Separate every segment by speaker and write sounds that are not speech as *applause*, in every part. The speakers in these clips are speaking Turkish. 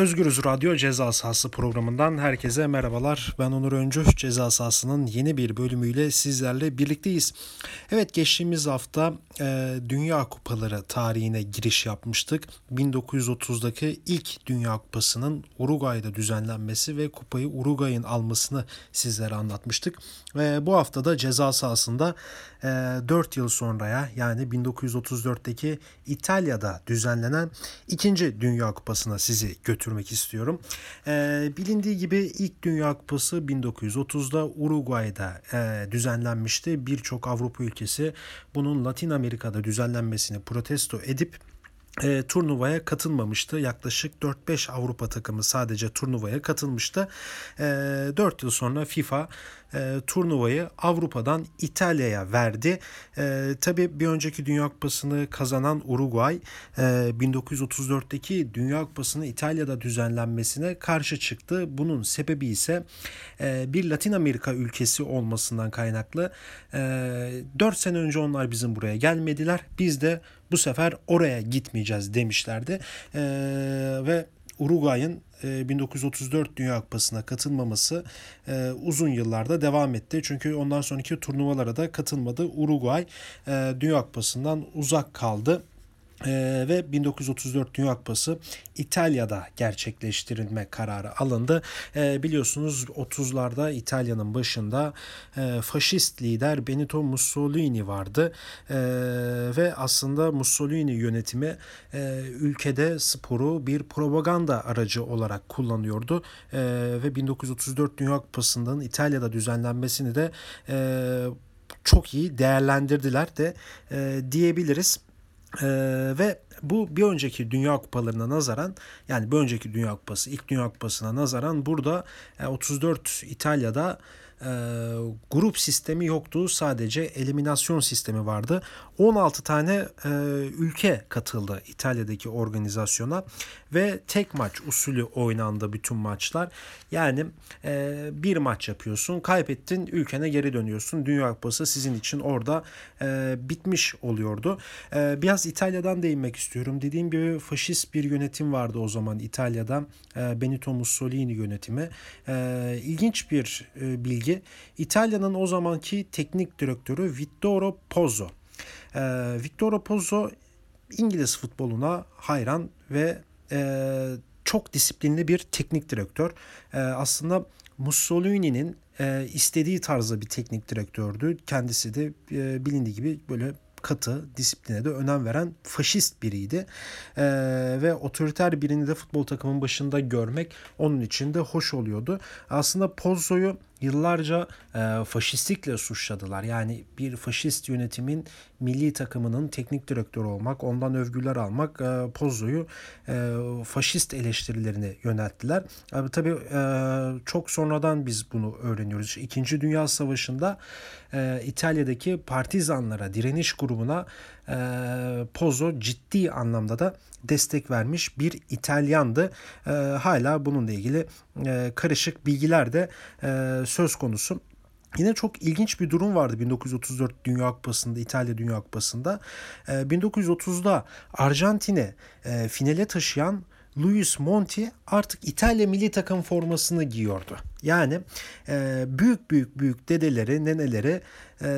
Speaker 1: Özgürüz Radyo Ceza Sahası programından herkese merhabalar. Ben Onur Öncü. Ceza Sahası'nın yeni bir bölümüyle sizlerle birlikteyiz. Evet geçtiğimiz hafta e, Dünya Kupaları tarihine giriş yapmıştık. 1930'daki ilk Dünya Kupası'nın Uruguay'da düzenlenmesi ve kupayı Uruguay'ın almasını sizlere anlatmıştık. Ve bu hafta da ceza sahasında e, 4 yıl sonraya yani 1934'teki İtalya'da düzenlenen ikinci Dünya Kupası'na sizi götürüyoruz götürmek istiyorum. E, bilindiği gibi ilk Dünya Kupası 1930'da Uruguay'da e, düzenlenmişti. Birçok Avrupa ülkesi bunun Latin Amerika'da düzenlenmesini protesto edip e, turnuvaya katılmamıştı. Yaklaşık 4-5 Avrupa takımı sadece turnuvaya katılmıştı. E, 4 yıl sonra FIFA e, turnuvayı Avrupa'dan İtalya'ya verdi. E, tabii bir önceki Dünya Kupası'nı kazanan Uruguay e, 1934'teki Dünya Kupası'nı İtalya'da düzenlenmesine karşı çıktı. Bunun sebebi ise e, bir Latin Amerika ülkesi olmasından kaynaklı. E, 4 sene önce onlar bizim buraya gelmediler. Biz de bu sefer oraya gitmeyeceğiz demişlerdi. E, ve Uruguay'ın 1934 e, Dünya Kupası'na katılmaması e, uzun yıllarda devam etti. Çünkü ondan sonraki turnuvalara da katılmadı. Uruguay e, Dünya Kupası'ndan uzak kaldı. Ee, ve 1934 Dünya Kupası İtalya'da gerçekleştirilme kararı alındı. Ee, biliyorsunuz 30'larda İtalya'nın başında e, faşist lider Benito Mussolini vardı ee, ve aslında Mussolini yönetimi e, ülkede sporu bir propaganda aracı olarak kullanıyordu ee, ve 1934 Dünya Kupası'nın İtalya'da düzenlenmesini de e, çok iyi değerlendirdiler de e, diyebiliriz. Ee, ve bu bir önceki Dünya Kupalarına nazaran yani bir önceki Dünya Kupası ilk Dünya Kupası'na nazaran burada 34 e, İtalya'da grup sistemi yoktu. Sadece eliminasyon sistemi vardı. 16 tane e, ülke katıldı İtalya'daki organizasyona ve tek maç usulü oynandı bütün maçlar. Yani e, bir maç yapıyorsun, kaybettin, ülkene geri dönüyorsun. Dünya Kupası sizin için orada e, bitmiş oluyordu. E, biraz İtalya'dan değinmek istiyorum. Dediğim gibi faşist bir yönetim vardı o zaman İtalya'da. E, Benito Mussolini yönetimi. E, ilginç bir e, bilgi. İtalya'nın o zamanki teknik direktörü Vittorio Pozzo. E, Vittorio Pozzo İngiliz futboluna hayran ve e, çok disiplinli bir teknik direktör. E, aslında Mussolini'nin e, istediği tarzda bir teknik direktördü. Kendisi de e, bilindiği gibi böyle katı, disipline de önem veren faşist biriydi. E, ve otoriter birini de futbol takımının başında görmek onun için de hoş oluyordu. Aslında Pozzo'yu yıllarca e, faşistlikle suçladılar. Yani bir faşist yönetimin milli takımının teknik direktörü olmak, ondan övgüler almak e, Pozzo'yu e, faşist eleştirilerini yönelttiler. E, tabii e, çok sonradan biz bunu öğreniyoruz. İkinci Dünya Savaşı'nda e, İtalya'daki partizanlara, direniş grubuna e, Pozzo ciddi anlamda da destek vermiş bir İtalyandı. E, hala bununla ilgili e, karışık bilgiler de e, söz konusu. Yine çok ilginç bir durum vardı 1934 Dünya Kupası'nda, İtalya Dünya Kupası'nda. 1930'da Arjantin'e finale taşıyan Luis Monti artık İtalya milli takım formasını giyiyordu. Yani e, büyük büyük büyük dedeleri, neneleri e,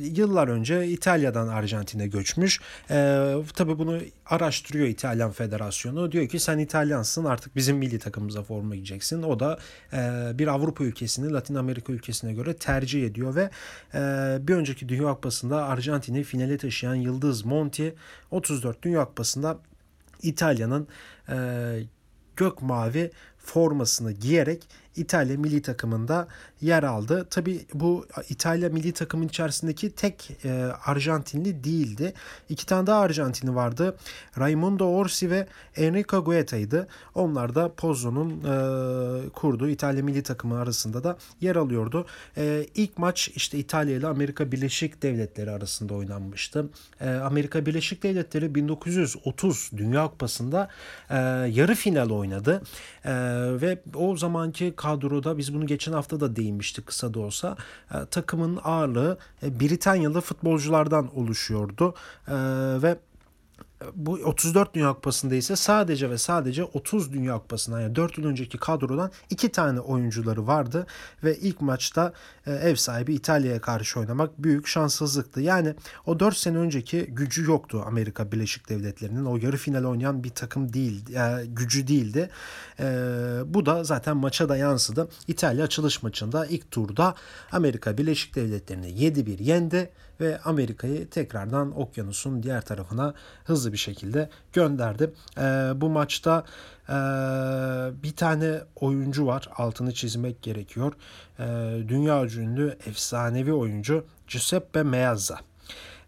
Speaker 1: yıllar önce İtalya'dan Arjantin'e göçmüş. E, tabii bunu araştırıyor İtalyan Federasyonu. Diyor ki sen İtalyansın artık bizim milli takımımıza forma giyeceksin. O da e, bir Avrupa ülkesini Latin Amerika ülkesine göre tercih ediyor ve e, bir önceki Dünya Kupası'nda Arjantin'i finale taşıyan Yıldız Monti 34 Dünya Kupası'nda İtalya'nın e, gök mavi formasını giyerek İtalya milli takımında yer aldı. Tabi bu İtalya milli takımın içerisindeki tek e, Arjantinli değildi. İki tane daha Arjantinli vardı. Raimundo Orsi ve Enrico Gueta'ydı. Onlar da Pozzo'nun e, kurduğu İtalya milli takımı arasında da yer alıyordu. E, ilk maç işte İtalya ile Amerika Birleşik Devletleri arasında oynanmıştı. E, Amerika Birleşik Devletleri 1930 Dünya Kupası'nda e, yarı final oynadı. E, ve o zamanki kadroda biz bunu geçen hafta da değinmiştik kısa da olsa. E, takımın ağırlığı e, Britanyalı futbolculardan oluşuyordu. E, ve bu 34 Dünya Kupası'nda ise sadece ve sadece 30 Dünya Kupası'ndan yani 4 yıl önceki kadrodan 2 tane oyuncuları vardı ve ilk maçta e, ev sahibi İtalya'ya karşı oynamak büyük şanssızlıktı. Yani o 4 sene önceki gücü yoktu Amerika Birleşik Devletleri'nin. O yarı final oynayan bir takım değil, e, gücü değildi. E, bu da zaten maça da yansıdı. İtalya açılış maçında ilk turda Amerika Birleşik Devletleri'ni 7-1 yendi ve Amerika'yı tekrardan okyanusun diğer tarafına hızlı bir şekilde gönderdi. E, bu maçta e, bir tane oyuncu var altını çizmek gerekiyor. E, dünya ünlü efsanevi oyuncu Giuseppe Meazza.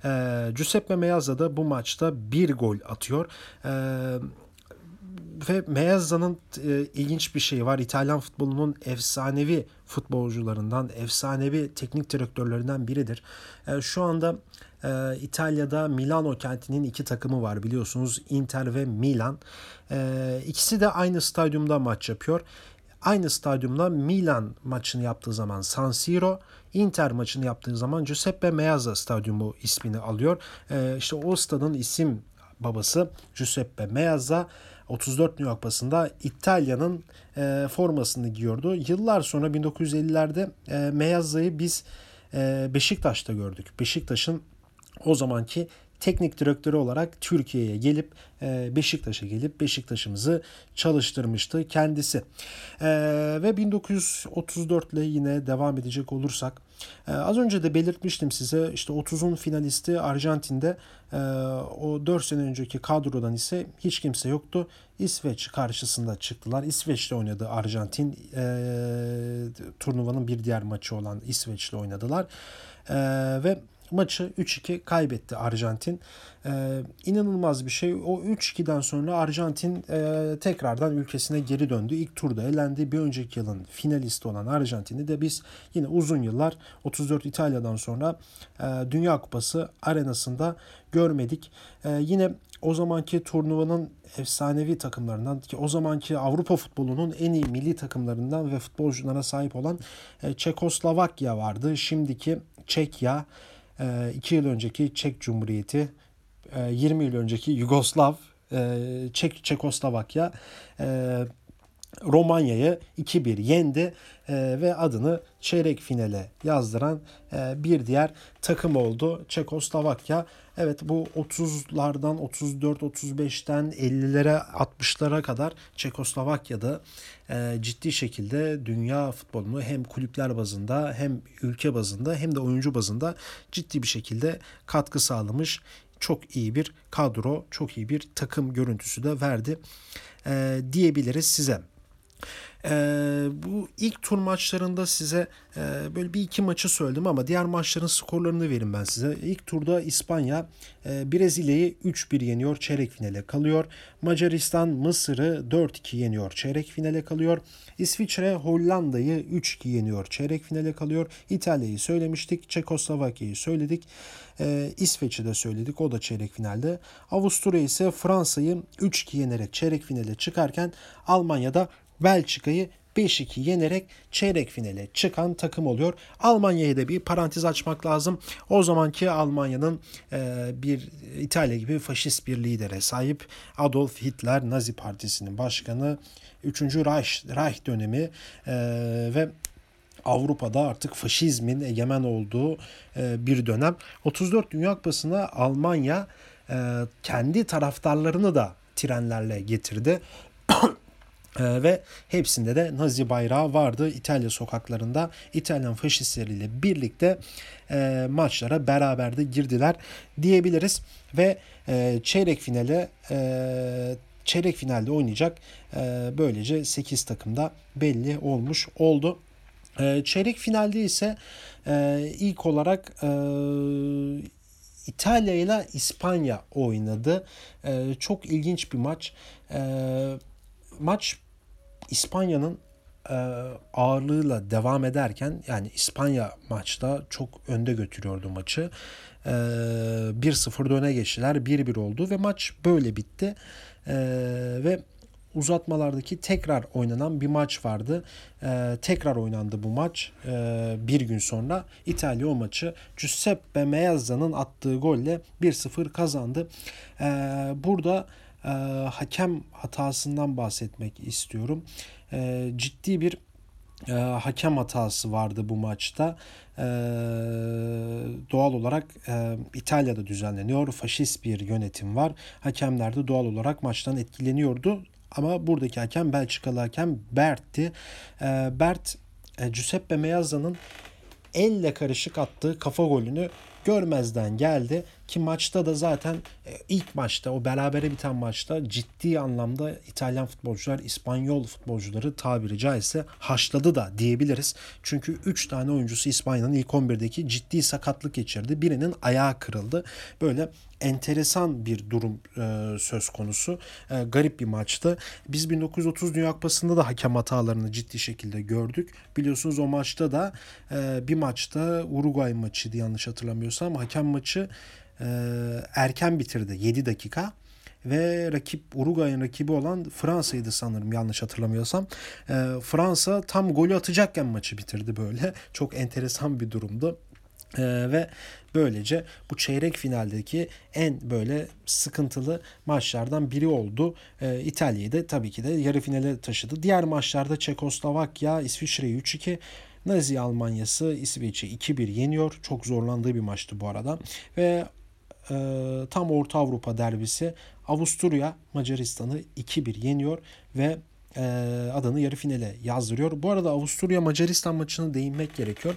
Speaker 1: E, Giuseppe Meazza da bu maçta bir gol atıyor. E, ve Meazza'nın e, ilginç bir şeyi var. İtalyan futbolunun efsanevi futbolcularından, efsanevi teknik direktörlerinden biridir. E, şu anda e, İtalya'da Milano kentinin iki takımı var biliyorsunuz. Inter ve Milan. E, ikisi de aynı stadyumda maç yapıyor. Aynı stadyumda Milan maçını yaptığı zaman San Siro, Inter maçını yaptığı zaman Giuseppe Meazza stadyumu ismini alıyor. E, işte o stadın isim babası Giuseppe Meazza 34 New York basında İtalya'nın e, formasını giyiyordu. Yıllar sonra 1950'lerde e, Meazza'yı biz e, Beşiktaş'ta gördük. Beşiktaş'ın o zamanki teknik direktörü olarak Türkiye'ye gelip e, Beşiktaş'a gelip Beşiktaş'ımızı çalıştırmıştı kendisi. E, ve 1934 ile yine devam edecek olursak e, az önce de belirtmiştim size işte 30'un finalisti Arjantin'de o 4 sene önceki kadrodan ise hiç kimse yoktu. İsveç karşısında çıktılar. İsveç'te oynadı Arjantin. turnuvanın bir diğer maçı olan İsveç'le oynadılar. ve maçı 3-2 kaybetti Arjantin. Ee, inanılmaz bir şey. O 3-2'den sonra Arjantin e, tekrardan ülkesine geri döndü. İlk turda elendi. Bir önceki yılın finalisti olan Arjantin'i de biz yine uzun yıllar 34 İtalya'dan sonra e, Dünya Kupası arenasında görmedik. E, yine o zamanki turnuvanın efsanevi takımlarından ki o zamanki Avrupa futbolunun en iyi milli takımlarından ve futbolculara sahip olan e, Çekoslovakya vardı. Şimdiki Çekya 2 ee, yıl önceki Çek Cumhuriyeti, 20 e, yıl önceki Yugoslav, e, Çek Çekoslovakya e, Romanya'yı 2-1 yendi ve adını çeyrek finale yazdıran bir diğer takım oldu Çekoslovakya. Evet bu 30'lardan 34 35'ten 50'lere 60'lara kadar Çekoslovakya'da e, ciddi şekilde dünya futbolunu hem kulüpler bazında hem ülke bazında hem de oyuncu bazında ciddi bir şekilde katkı sağlamış. Çok iyi bir kadro, çok iyi bir takım görüntüsü de verdi e, diyebiliriz size. Ee, bu ilk tur maçlarında size e, böyle bir iki maçı söyledim ama diğer maçların skorlarını verin ben size. İlk turda İspanya e, Brezilya'yı 3-1 yeniyor, çeyrek finale kalıyor. Macaristan Mısır'ı 4-2 yeniyor, çeyrek finale kalıyor. İsviçre Hollanda'yı 3-2 yeniyor, çeyrek finale kalıyor. İtalya'yı söylemiştik, Çekoslovakya'yı söyledik. E, İsveç'i de söyledik, o da çeyrek finalde. Avusturya ise Fransa'yı 3-2 yenerek çeyrek finale çıkarken Almanya'da Belçika'yı 5-2 yenerek çeyrek finale çıkan takım oluyor. Almanya'ya da bir parantez açmak lazım. O zamanki Almanya'nın e, bir İtalya gibi faşist bir lidere sahip Adolf Hitler Nazi Partisi'nin başkanı 3. Reich, Reich dönemi e, ve Avrupa'da artık faşizmin egemen olduğu e, bir dönem. 34 Dünya Kupası'na Almanya e, kendi taraftarlarını da trenlerle getirdi. *coughs* Ee, ve hepsinde de Nazi bayrağı vardı İtalya sokaklarında. İtalyan faşistleriyle birlikte e, maçlara beraber de girdiler diyebiliriz. Ve e, çeyrek finale e, çeyrek finalde oynayacak e, böylece 8 takımda belli olmuş oldu. E, çeyrek finalde ise e, ilk olarak e, İtalya ile İspanya oynadı. E, çok ilginç bir maç. E, maç İspanya'nın e, ağırlığıyla devam ederken yani İspanya maçta çok önde götürüyordu maçı. E, 1-0 öne geçtiler. 1-1 oldu ve maç böyle bitti. E, ve uzatmalardaki tekrar oynanan bir maç vardı. E, tekrar oynandı bu maç e, bir gün sonra. İtalya o maçı Giuseppe Meazza'nın attığı golle 1-0 kazandı. E, burada e, hakem hatasından bahsetmek istiyorum. E, ciddi bir e, hakem hatası vardı bu maçta. E, doğal olarak e, İtalya'da düzenleniyor. Faşist bir yönetim var. Hakemler de doğal olarak maçtan etkileniyordu. Ama buradaki hakem Belçikalı hakem Bert'ti. E, Bert e, Giuseppe Meazza'nın elle karışık attığı kafa golünü görmezden geldi ki maçta da zaten e, ilk maçta o berabere biten maçta ciddi anlamda İtalyan futbolcular İspanyol futbolcuları tabiri caizse haşladı da diyebiliriz. Çünkü 3 tane oyuncusu İspanya'nın ilk 11'deki ciddi sakatlık geçirdi. Birinin ayağı kırıldı. Böyle enteresan bir durum e, söz konusu. E, garip bir maçtı. Biz 1930 Dünya Kupası'nda da hakem hatalarını ciddi şekilde gördük. Biliyorsunuz o maçta da e, bir maçta Uruguay maçıydı yanlış hatırlamıyorsam. Hakem maçı erken bitirdi 7 dakika ve rakip Uruguay'ın rakibi olan Fransa'ydı sanırım yanlış hatırlamıyorsam. E, Fransa tam golü atacakken maçı bitirdi böyle. *laughs* Çok enteresan bir durumdu. Ee, ve böylece bu çeyrek finaldeki en böyle sıkıntılı maçlardan biri oldu. Ee, İtalya'yı da tabii ki de yarı finale taşıdı. Diğer maçlarda Çekoslovakya İsviçre'yi 3-2 Nazi Almanyası İsveç'i 2-1 yeniyor. Çok zorlandığı bir maçtı bu arada. Ve e, tam Orta Avrupa derbisi. Avusturya Macaristan'ı 2-1 yeniyor ve e, adını yarı finale yazdırıyor. Bu arada Avusturya Macaristan maçını değinmek gerekiyor.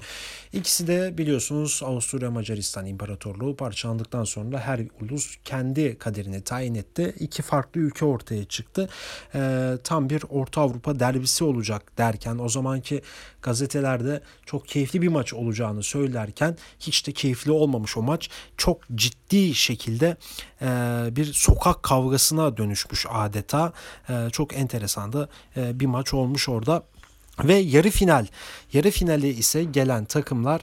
Speaker 1: İkisi de biliyorsunuz Avusturya Macaristan İmparatorluğu parçalandıktan sonra her ulus kendi kaderini tayin etti. İki farklı ülke ortaya çıktı. E, tam bir Orta Avrupa derbisi olacak derken o zamanki gazetelerde çok keyifli bir maç olacağını söylerken hiç de keyifli olmamış o maç. Çok ciddi şekilde e, bir sokak kavgasına dönüşmüş adeta. E, çok enteresandı e, bir maç olmuş orada. Ve yarı final. Yarı finale ise gelen takımlar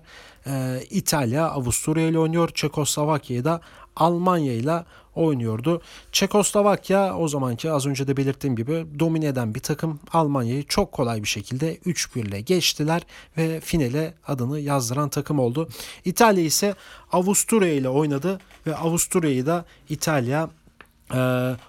Speaker 1: İtalya Avusturya ile oynuyor. Çekoslovakya da Almanya ile oynuyordu. Çekoslovakya o zamanki az önce de belirttiğim gibi domine eden bir takım Almanya'yı çok kolay bir şekilde 3-1 ile geçtiler ve finale adını yazdıran takım oldu. İtalya ise Avusturya ile oynadı ve Avusturya'yı da İtalya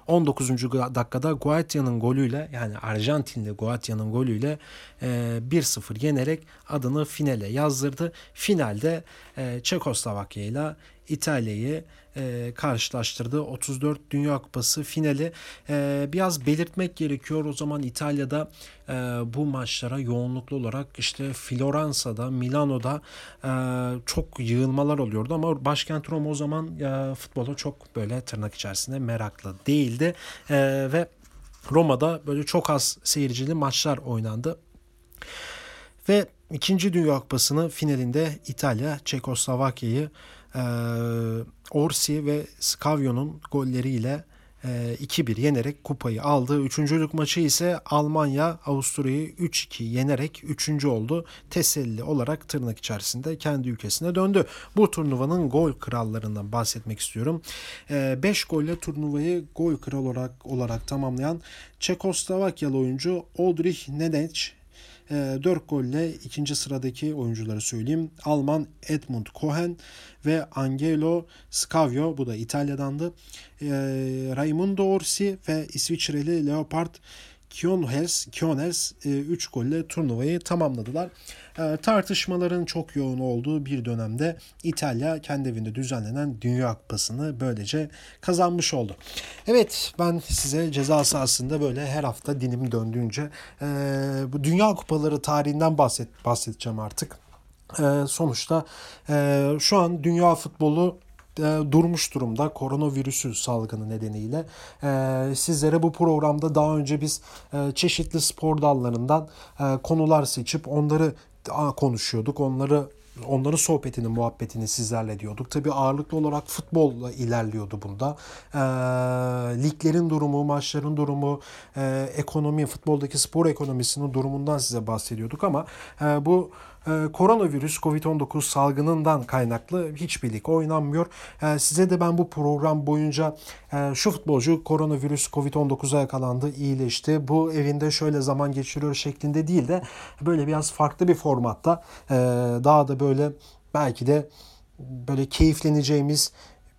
Speaker 1: 19. Ee, dakikada Guatia'nın golüyle yani Arjantinli Guatia'nın golüyle 1-0 e, yenerek adını finale yazdırdı. Finalde e, Çekoslovakya ile İtalya'yı e, karşılaştırdı. 34 Dünya Kupası finali. E, biraz belirtmek gerekiyor. O zaman İtalya'da e, bu maçlara yoğunluklu olarak işte Floransa'da, Milano'da e, çok yığılmalar oluyordu ama başkent Roma o zaman e, futbola çok böyle tırnak içerisinde meraklı değildi. E, ve Roma'da böyle çok az seyircili maçlar oynandı. Ve İkinci Dünya Kupası'nın finalinde İtalya Çekoslovakya'yı e, Orsi ve Scavio'nun golleriyle e, 2-1 yenerek kupayı aldı. Üçüncülük maçı ise Almanya Avusturya'yı 3-2 yenerek üçüncü oldu. Teselli olarak tırnak içerisinde kendi ülkesine döndü. Bu turnuvanın gol krallarından bahsetmek istiyorum. 5 e, golle turnuvayı gol kral olarak olarak tamamlayan Çekoslovakyalı oyuncu Oldrich Nedec 4 ee, golle ikinci sıradaki oyuncuları söyleyeyim. Alman Edmund Cohen ve Angelo Scavio bu da İtalya'dandı. Ee, Raimundo Orsi ve İsviçreli Leopard Kionels, Kionels 3 e, golle turnuvayı tamamladılar. E, tartışmaların çok yoğun olduğu bir dönemde İtalya kendi evinde düzenlenen Dünya Kupası'nı böylece kazanmış oldu. Evet ben size ceza sahasında böyle her hafta dilim döndüğünce e, bu Dünya Kupaları tarihinden bahset, bahsedeceğim artık. sonuçta şu an dünya futbolu durmuş durumda koronavirüsü salgını nedeniyle. E, sizlere bu programda daha önce biz e, çeşitli spor dallarından e, konular seçip onları konuşuyorduk. Onları onların sohbetini, muhabbetini sizlerle diyorduk. Tabii ağırlıklı olarak futbolla ilerliyordu bunda. E, liglerin durumu, maçların durumu, e, ekonomi, futboldaki spor ekonomisinin durumundan size bahsediyorduk ama e, bu e, koronavirüs COVID-19 salgınından kaynaklı hiçbir lig oynanmıyor. E, size de ben bu program boyunca e, şu futbolcu koronavirüs COVID-19'a yakalandı, iyileşti. Bu evinde şöyle zaman geçiriyor şeklinde değil de böyle biraz farklı bir formatta e, daha da böyle belki de böyle keyifleneceğimiz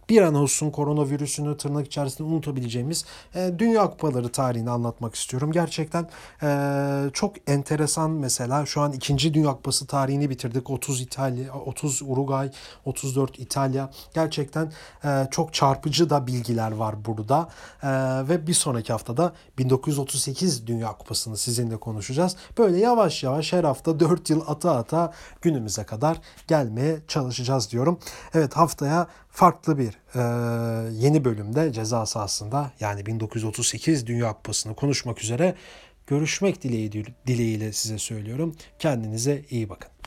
Speaker 1: bir an olsun koronavirüsünü tırnak içerisinde unutabileceğimiz e, Dünya Kupaları tarihini anlatmak istiyorum. Gerçekten e, çok enteresan mesela şu an ikinci Dünya Kupası tarihini bitirdik. 30 İtalya, 30 Uruguay, 34 İtalya. Gerçekten e, çok çarpıcı da bilgiler var burada. E, ve bir sonraki haftada 1938 Dünya Kupası'nı sizinle konuşacağız. Böyle yavaş yavaş her hafta 4 yıl ata ata günümüze kadar gelmeye çalışacağız diyorum. Evet haftaya farklı bir e, yeni bölümde ceza sahasında yani 1938 Dünya Kupası'nı konuşmak üzere görüşmek dileği, dileğiyle size söylüyorum. Kendinize iyi bakın.